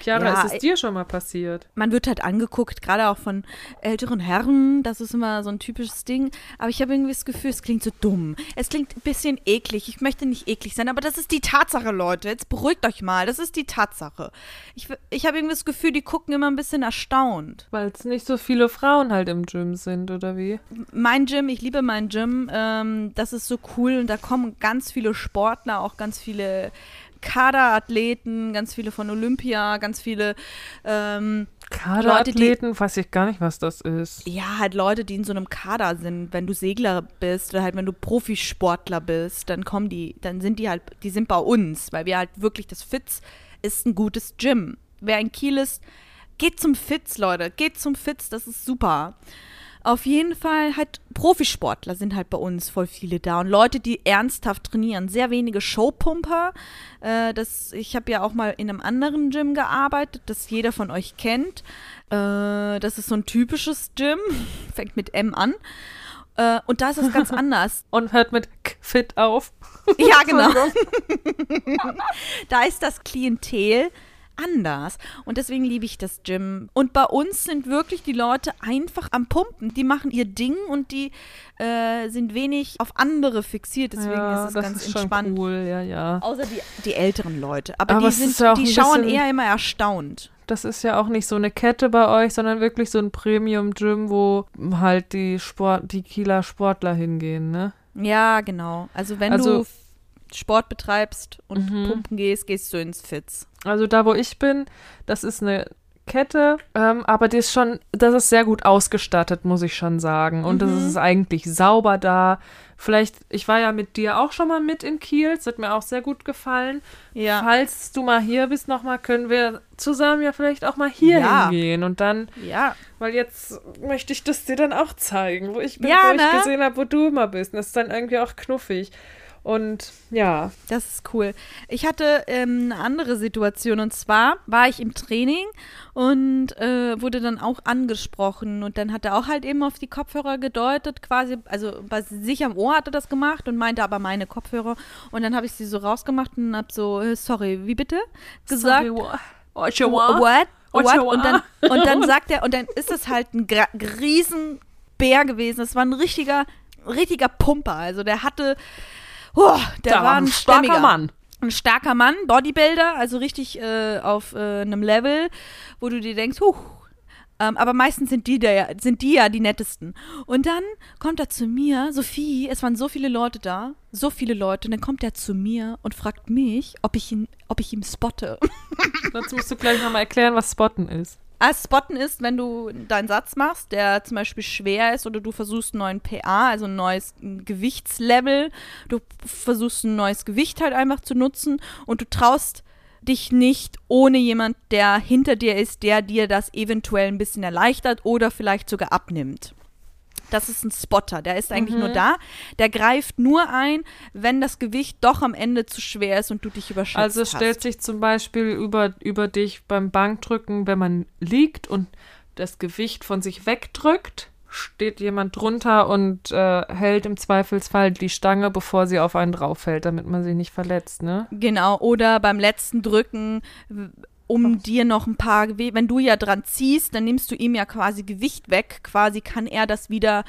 Chiara, Ja, ist es dir schon mal passiert? man wird halt angeguckt, gerade auch von älteren Herren, das ist immer so ein typisches Ding. Aber ich habe irgendwie das Gefühl, es klingt so dumm. Es klingt ein bisschen eklig. Ich möchte nicht eklig sein, aber das ist die Tatsache, Leute. Jetzt beruhigt euch mal. Das ist die Tatsache. Ich, ich habe irgendwie das Gefühl, die gucken immer ein bisschen erstaunt. Weil es nicht so viele Frauen halt im Gym sind, oder wie? Mein Gym, ich liebe mein Gym. Ähm, das ist so cool und da kommen ganz viele Sportler, auch ganz viele Kaderathleten, ganz viele von Olympia, ganz viele ähm, Kaderathleten, weiß ich gar nicht, was das ist. Ja, halt Leute, die in so einem Kader sind. Wenn du Segler bist oder halt wenn du Profisportler bist, dann kommen die, dann sind die halt, die sind bei uns, weil wir halt wirklich, das Fitz ist ein gutes Gym. Wer in Kiel ist, geht zum Fitz, Leute, geht zum Fitz, das ist super. Auf jeden Fall halt Profisportler sind halt bei uns voll viele da und Leute, die ernsthaft trainieren. Sehr wenige Showpumper. Äh, das, ich habe ja auch mal in einem anderen Gym gearbeitet, das jeder von euch kennt. Äh, das ist so ein typisches Gym, fängt mit M an. Äh, und da ist es ganz anders. Und hört mit K fit auf. Ja, genau. da ist das Klientel anders. Und deswegen liebe ich das Gym. Und bei uns sind wirklich die Leute einfach am Pumpen. Die machen ihr Ding und die äh, sind wenig auf andere fixiert. Deswegen ja, ist es das ganz ist entspannt. cool, ja, ja. Außer die, die älteren Leute. Aber, Aber die, sind, ja die schauen eher immer erstaunt. Das ist ja auch nicht so eine Kette bei euch, sondern wirklich so ein Premium-Gym, wo halt die Sport, die Kieler Sportler hingehen, ne? Ja, genau. Also wenn Also- du Sport betreibst und Mhm. pumpen gehst, gehst du ins Fitz. Also da, wo ich bin, das ist eine Kette, ähm, aber die ist schon, das ist sehr gut ausgestattet, muss ich schon sagen. Und das Mhm. ist eigentlich sauber da. Vielleicht, ich war ja mit dir auch schon mal mit in Kiel, es hat mir auch sehr gut gefallen. Ja. Falls du mal hier bist, nochmal, können wir zusammen ja vielleicht auch mal hier Ja. hingehen. Und dann, Ja. weil jetzt möchte ich das dir dann auch zeigen, wo ich bin, Ja, wo ich ne? gesehen habe, wo du immer bist. Und das ist dann irgendwie auch knuffig. Und ja, Das ist cool. Ich hatte ähm, eine andere Situation und zwar war ich im Training und äh, wurde dann auch angesprochen und dann hat er auch halt eben auf die Kopfhörer gedeutet, quasi, also bei sich am Ohr hat er das gemacht und meinte aber meine Kopfhörer und dann habe ich sie so rausgemacht und habe so, äh, sorry, wie bitte? Gesagt. Sorry, what? What? What? Und dann, und dann sagt er, und dann ist es halt ein gra- Riesenbär gewesen. Das war ein richtiger, richtiger Pumper. Also der hatte, oh, der Da war ein starker. Mann. Ein starker Mann, Bodybuilder, also richtig äh, auf äh, einem Level, wo du dir denkst, huh. Ähm, aber meistens sind die, der, sind die ja die nettesten. Und dann kommt er zu mir, Sophie, es waren so viele Leute da, so viele Leute, und dann kommt er zu mir und fragt mich, ob ich ihn, ob ich ihn spotte. Dazu musst du gleich nochmal erklären, was Spotten ist. Ah, Spotten ist, wenn du deinen Satz machst, der zum Beispiel schwer ist oder du versuchst einen neuen PA, also ein neues Gewichtslevel, du versuchst ein neues Gewicht halt einfach zu nutzen und du traust dich nicht ohne jemand, der hinter dir ist, der dir das eventuell ein bisschen erleichtert oder vielleicht sogar abnimmt. Das ist ein Spotter, der ist eigentlich nur da. Der greift nur ein, wenn das Gewicht doch am Ende zu schwer ist und du dich überschätzt Also hast. stellt sich zum Beispiel über, über dich beim Bankdrücken, wenn man liegt und das Gewicht von sich wegdrückt, steht jemand drunter und äh, hält im Zweifelsfall die Stange, bevor sie auf einen drauf fällt, damit man sich nicht verletzt, ne? Genau, oder beim letzten Drücken, um dir noch ein paar, Gewe- wenn du ja dran ziehst, dann nimmst du ihm ja quasi Gewicht weg, quasi kann er das wieder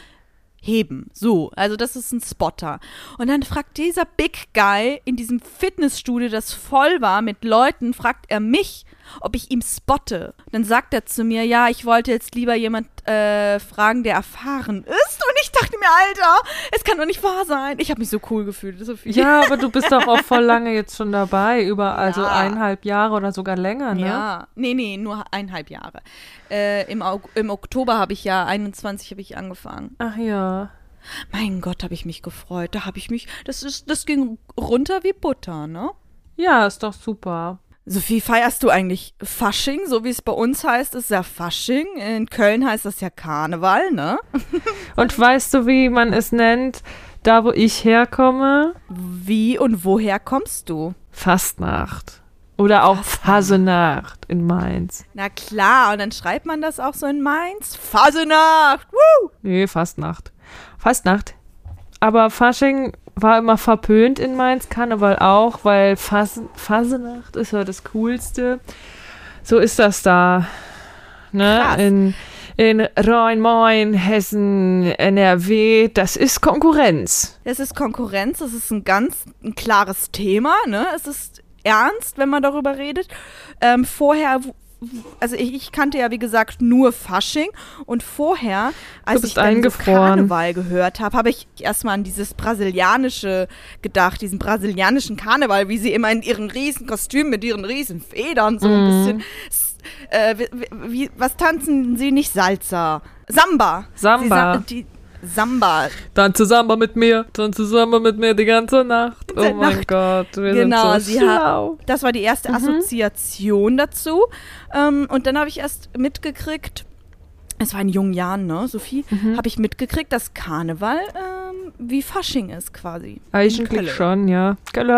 heben. So, also das ist ein Spotter. Und dann fragt dieser Big Guy in diesem Fitnessstudio, das voll war mit Leuten, fragt er mich, ob ich ihm spotte. Dann sagt er zu mir, ja, ich wollte jetzt lieber jemand äh, fragen, der erfahren ist. Und ich dachte mir, Alter, es kann doch nicht wahr sein. Ich habe mich so cool gefühlt, Sophie. Ja, aber du bist doch auch voll lange jetzt schon dabei, über also Ja. eineinhalb Jahre oder sogar länger, ne? Ja, nee, nee, nur eineinhalb Jahre. Äh, im, Aug Im Oktober habe ich ja, 21 habe ich angefangen. Ach ja. Mein Gott, habe ich mich gefreut. Da habe ich mich, das ist, das ging runter wie Butter, ne? Ja, ist doch super. Sophie, feierst du eigentlich Fasching, so wie es bei uns heißt, ist ja Fasching. In Köln heißt das ja Karneval, ne? Und weißt du, wie man es nennt, da wo ich herkomme? Wie und woher kommst du? Fastnacht. Oder auch Fasenacht in Mainz. Na klar, und dann schreibt man das auch so in Mainz. Fasenacht! Woo! Nee, Fastnacht. Fastnacht. Aber Fasching war immer verpönt in Mainz, Karneval auch, weil Fas Fasenacht ist ja das Coolste. So ist das da. Ne? Krass. In, in Rhein-Main, Hessen, NRW, das ist Konkurrenz. Es ist Konkurrenz, es ist ein ganz ein klares Thema, ne? Es ist ernst, wenn man darüber redet. Ähm, vorher, also ich, ich kannte ja wie gesagt nur Fasching und vorher, als ich dann so. Karneval gehört habe, habe ich erstmal an dieses brasilianische gedacht, diesen brasilianischen Karneval, wie sie immer in ihren riesen Kostümen mit ihren riesen Federn so ein bisschen, s- äh, wie, was tanzen sie nicht? Salsa, Samba. Samba. Sa die, Samba, Dann zusammen mit mir, dann zusammen mit mir die ganze Nacht. Oh ganze mein Nacht. Gott, wir Genau, sind so sie hat- schlau. Das war die erste Mhm. Assoziation dazu. Ähm, und dann habe ich erst mitgekriegt, es war in jungen Jahren, ne, Sophie, Mhm. habe ich mitgekriegt, dass Karneval ähm, wie Fasching ist quasi. Eigentlich schon, ja. Kölle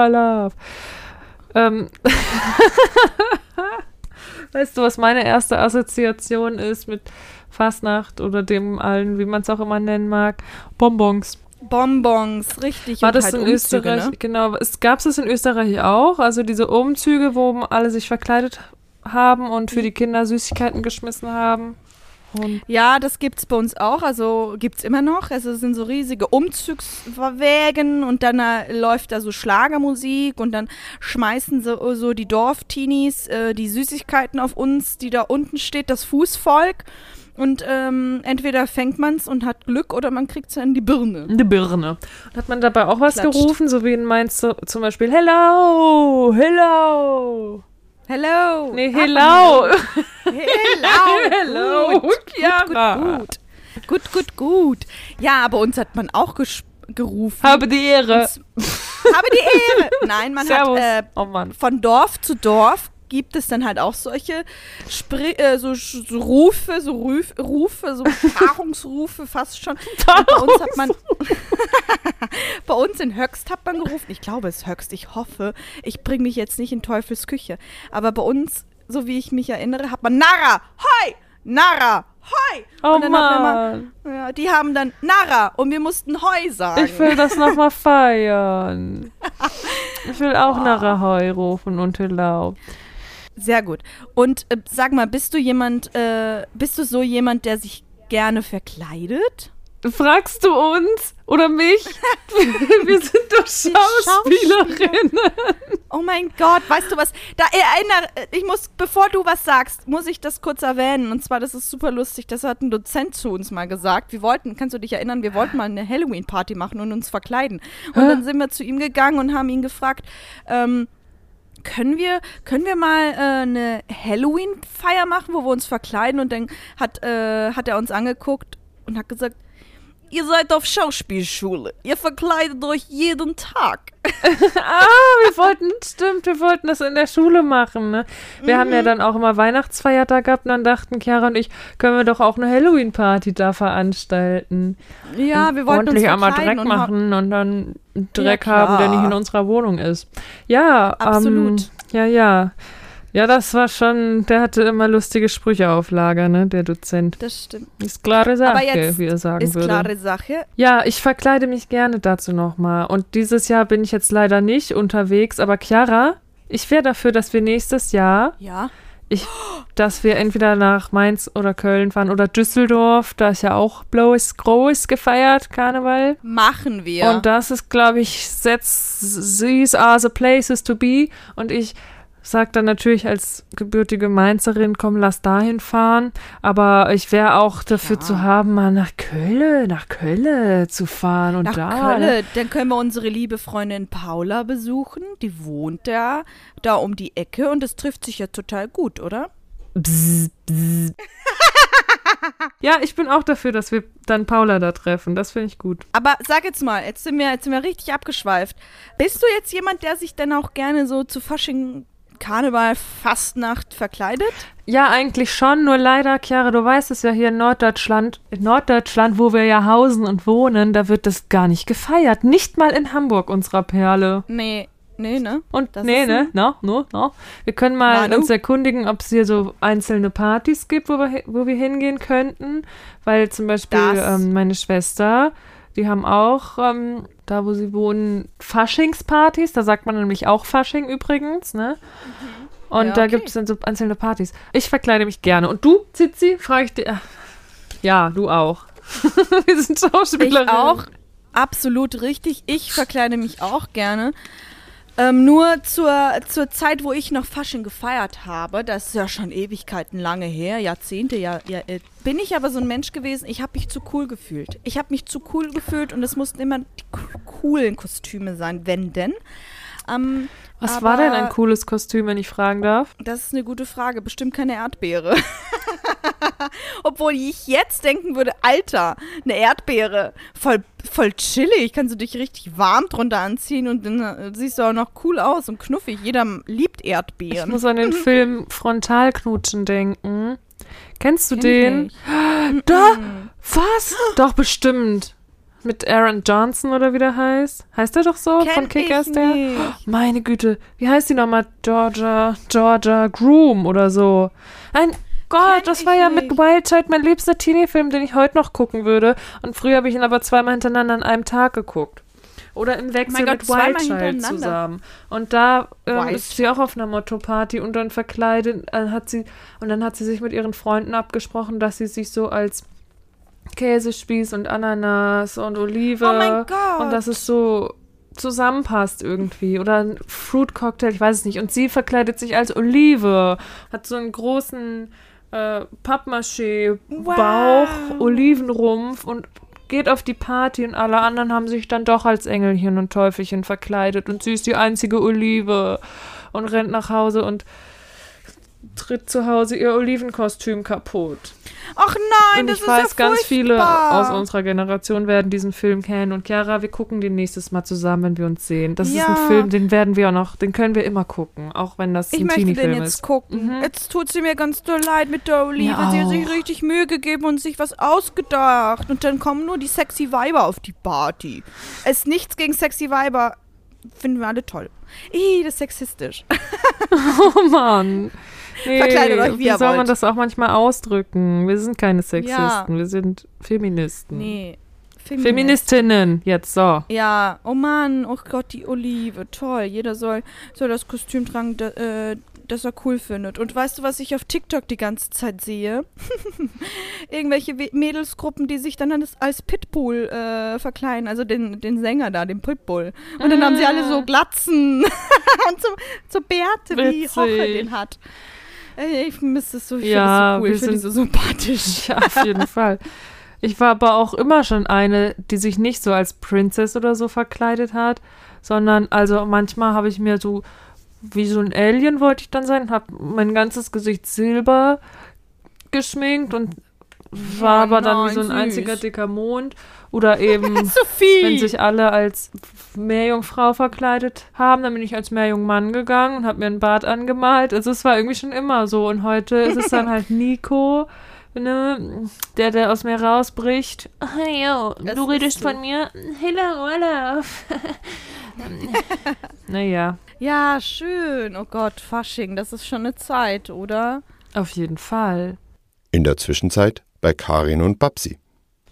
Ähm, weißt du, was meine erste Assoziation ist mit Fastnacht oder dem allen, wie man es auch immer nennen mag? Bonbons. Bonbons, richtig. War das halt in Umzüge, Österreich? Ne? Genau. Es, Gab es das in Österreich auch? Also diese Umzüge, wo alle sich verkleidet haben und für die Kinder Süßigkeiten geschmissen haben? Und Ja, das gibt's bei uns auch, also gibt's immer noch. Also es sind so riesige Umzugswägen und dann äh, läuft da so Schlagermusik und dann schmeißen so, so die Dorfteenies äh, die Süßigkeiten auf uns, die da unten steht, das Fußvolk. Und ähm, entweder fängt man's und hat Glück oder man kriegt's ja in die Birne. eine Birne. Und hat man dabei auch was Klatscht. gerufen, so wie in Mainz zum Beispiel Hello, Hello. Hello! Nee, man Hello. Hello! Hello. Gut, Chiara. gut, gut. Gut, gut, gut. Ja, bei uns hat man auch gerufen. Habe die Ehre. Habe die Ehre. Nein, man Servus. hat äh, oh von Dorf zu Dorf gibt es dann halt auch solche Spri äh, so, so Rufe, so Ruf, Rufe, so Paarungsrufe fast schon. Und bei uns hat man bei uns in Höchst hat man gerufen. Ich glaube, es ist Höchst. Ich hoffe, ich bringe mich jetzt nicht in Teufels Küche. Aber bei uns, so wie ich mich erinnere, hat man Nara, hoi, Nara, hoi. Oh und dann hat man Mann. ja, die haben dann Nara und wir mussten hoi sagen. Ich will das nochmal feiern. Ich will auch nach Ahoi rufen und Hello. Sehr gut. Und äh, sag mal, bist du jemand, äh, bist du so jemand, der sich gerne verkleidet? Fragst du uns oder mich? Wir sind doch Schauspielerinnen. Oh mein Gott, weißt du was? Da erinnere, ich muss, bevor du was sagst, muss ich das kurz erwähnen. Und zwar, das ist super lustig. Das hat ein Dozent zu uns mal gesagt. Wir wollten, kannst du dich erinnern, wir wollten mal eine Halloween-Party machen und uns verkleiden. Und dann sind wir zu ihm gegangen und haben ihn gefragt, ähm, können wir, können wir mal äh, eine Halloween-Feier machen, wo wir uns verkleiden? Und dann hat, äh, hat er uns angeguckt und hat gesagt, ihr seid auf Schauspielschule. Ihr verkleidet euch jeden Tag. ah, wir wollten, stimmt, wir wollten das in der Schule machen, ne? Wir mhm. haben ja dann auch immer Weihnachtsfeiertag gehabt und dann dachten Chiara und ich, können wir doch auch eine Halloween-Party da veranstalten. Ja, wir wollten ordentlich einmal Dreck und machen und dann Dreck ja, haben, der nicht in unserer Wohnung ist. Ja, absolut. Ähm, ja, ja. Ja, das war schon, der hatte immer lustige Sprüche auf Lager, ne, der Dozent. Das stimmt. Ist klare Sache, wie er sagen ist würde. Ist klare Sache. Ja, ich verkleide mich gerne dazu nochmal. Und dieses Jahr bin ich jetzt leider nicht unterwegs, aber Chiara, ich wäre dafür, dass wir nächstes Jahr, ja. ich, dass wir entweder nach Mainz oder Köln fahren oder Düsseldorf, da ist ja auch Blow groß gefeiert, Karneval. Machen wir. Und das ist, glaube ich, these are the places to be. Und ich sagt dann natürlich als gebürtige Mainzerin, komm, lass dahin fahren. Aber ich wäre auch dafür ja. zu haben, mal nach Köln, nach Köln zu fahren und nach da. Köln. Dann können wir unsere liebe Freundin Paula besuchen. Die wohnt da, da um die Ecke und es trifft sich ja total gut, oder? Bzz, bzz. ja, ich bin auch dafür, dass wir dann Paula da treffen. Das finde ich gut. Aber sag jetzt mal, jetzt sind, wir, jetzt sind wir richtig abgeschweift. Bist du jetzt jemand, der sich dann auch gerne so zu Fasching Karneval, Fastnacht verkleidet? Ja, eigentlich schon. Nur leider, Chiara, du weißt es ja hier in Norddeutschland, in Norddeutschland, wo wir ja hausen und wohnen, da wird das gar nicht gefeiert. Nicht mal in Hamburg, unserer Perle. Nee. Nee, ne? Und das nee, ne? No, no, no. Wir können mal Manu? uns erkundigen, ob es hier so einzelne Partys gibt, wo wir, wo wir hingehen könnten. Weil zum Beispiel ähm, meine Schwester, die haben auch ähm, da wo sie wohnen, Faschingspartys. Da sagt man nämlich auch Fasching übrigens, ne? Mhm. Und ja, da gibt es dann so einzelne Partys. Ich verkleide mich gerne. Und du, Zizi, frage ich dir. Ja, du auch. Wir sind Schauspielerinnen. Ich auch. Absolut richtig. Ich verkleide mich auch gerne. Ähm, nur zur, zur Zeit, wo ich noch Fasching gefeiert habe, das ist ja schon Ewigkeiten lange her, Jahrzehnte, ja, ja äh, bin ich aber so ein Mensch gewesen, ich habe mich zu cool gefühlt. Ich habe mich zu cool gefühlt und es mussten immer die coolen Kostüme sein, wenn denn. Ähm, Was war denn ein cooles Kostüm, wenn ich fragen darf? Das ist eine gute Frage. Bestimmt keine Erdbeere. Obwohl ich jetzt denken würde, Alter, eine Erdbeere, voll, voll chillig, kannst du dich richtig warm drunter anziehen und dann äh, siehst du auch noch cool aus und knuffig. Jeder liebt Erdbeeren. Ich muss an den Film Frontalknutschen denken. Kennst du Kenn den? Da, was? Doch, bestimmt mit Aaron Johnson oder wie der heißt. Heißt der doch so? Kenn von Kickers der? meine Güte. Wie heißt die nochmal? Georgia, Georgia Groom oder so. Ein Gott, Kenn das war ja nicht. mit Wild Child mein liebster Teenie-Film, den ich heute noch gucken würde. Und früher habe ich ihn aber zweimal hintereinander an einem Tag geguckt. Oder im Wechsel oh mit Wild Child zusammen. Und da ähm, ist sie auch auf einer Motto-Party und dann verkleidet äh, hat sie und dann hat sie sich mit ihren Freunden abgesprochen, dass sie sich so als Käsespieß und Ananas und Olive. Oh mein Gott. Und dass es so zusammenpasst irgendwie. Oder ein Fruit Cocktail, ich weiß es nicht. Und sie verkleidet sich als Olive, hat so einen großen äh, Pappmaché-Bauch, wow. Olivenrumpf und geht auf die Party und alle anderen haben sich dann doch als Engelchen und Teufelchen verkleidet und sie ist die einzige Olive und rennt nach Hause und tritt zu Hause ihr Olivenkostüm kaputt. Ach nein, und das ich weiß, ja ganz furchtbar. viele aus unserer Generation werden diesen Film kennen. Und Chiara, wir gucken den nächstes Mal zusammen, wenn wir uns sehen. Das ja. ist ein Film, den werden wir auch noch, den können wir immer gucken, auch wenn das ich ein Teenie-Film ist. Ich möchte den jetzt gucken. Mhm. Jetzt tut sie mir ganz doll leid mit der Olive. Ja, sie hat sich richtig Mühe gegeben und sich was ausgedacht. Und dann kommen nur die sexy Weiber auf die Party. Es ist nichts gegen sexy Weiber. Finden wir alle toll. Ih, das ist sexistisch. oh Mann. Nee, Verkleidet euch, wie, wie soll wollt. man das auch manchmal ausdrücken? Wir sind keine Sexisten, ja. wir sind Feministen. Nee. Feminist. Feministinnen, jetzt so. Ja, oh Mann, oh Gott, die Olive, toll. Jeder soll, soll das Kostüm tragen, da, äh, das er cool findet. Und weißt du, was ich auf TikTok die ganze Zeit sehe? Irgendwelche Mädelsgruppen, die sich dann als, als Pitbull äh, verkleiden, also den, den Sänger da, den Pitbull. Und dann haben sie alle so ah. Glatzen und so, so Bärte, Witzig. wie Hoche den hat. Ich vermisse es so, ich ja, so cool, ich finde so sympathisch. Ja, auf jeden Fall. Ich war aber auch immer schon eine, die sich nicht so als Princess oder so verkleidet hat, sondern also manchmal habe ich mir so wie so ein Alien wollte ich dann sein, habe mein ganzes Gesicht silber geschminkt und war aber dann wie so ein nein, einziger süß. dicker Mond. Oder eben, Sophie! wenn sich alle als Meerjungfrau verkleidet haben, dann bin ich als Meerjungmann gegangen und habe mir einen Bart angemalt. Also es war irgendwie schon immer so. Und heute ist es dann halt Nico, ne, der, der aus mir rausbricht. Hey, yo, Das du redest so. von mir? Hello, Olaf. naja, ja, schön. Oh Gott, Fasching, das ist schon eine Zeit, oder? auf jeden Fall. In der Zwischenzeit bei Karin und Babsi.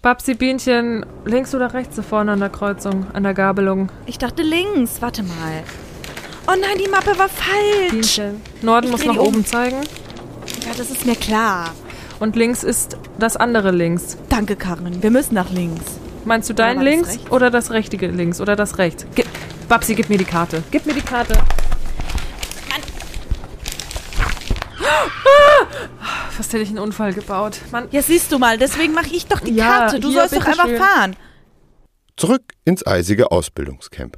Babsi Bienchen, links oder rechts da vorne an der Kreuzung, an der Gabelung? Ich dachte links. Warte mal. Oh nein, die Mappe war falsch. Bienchen. Norden Ich muss nach die um. oben zeigen. Ja, das ist mir klar. Und links ist das andere links. Danke, Karin. Wir müssen nach links. Meinst du dein das links rechts? oder das richtige links oder das rechts? Gib, Babsi, gib mir die Karte. Gib mir die Karte. Ah! Fast hätte ich einen Unfall gebaut. Mann, Ja, siehst du mal, deswegen mache ich doch die Ja, Karte. Du hier, sollst doch einfach bitteschön. fahren. Zurück ins eisige Ausbildungscamp.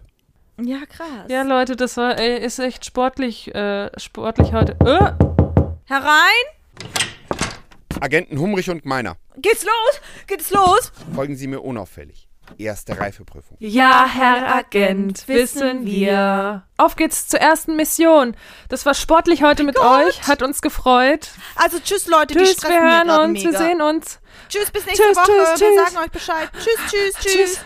Ja, krass. ja Leute, das war, ey, ist echt sportlich, äh, sportlich heute. Äh, Herein? Agenten Humrich und Meiner, Geht's los? Geht's los? folgen Sie mir unauffällig. Erste Reifeprüfung. Ja, Herr Agent, wissen wir. Auf geht's zur ersten Mission. Das war sportlich heute mit Gott. euch, hat uns gefreut. Also tschüss, Leute, die Tschüss, stressen wir hören uns, mega. wir sehen uns. Tschüss, bis nächste Tschüss, Woche. tschüss, Wir tschüss. sagen euch Bescheid. Tschüss, tschüss, tschüss. Tschüss.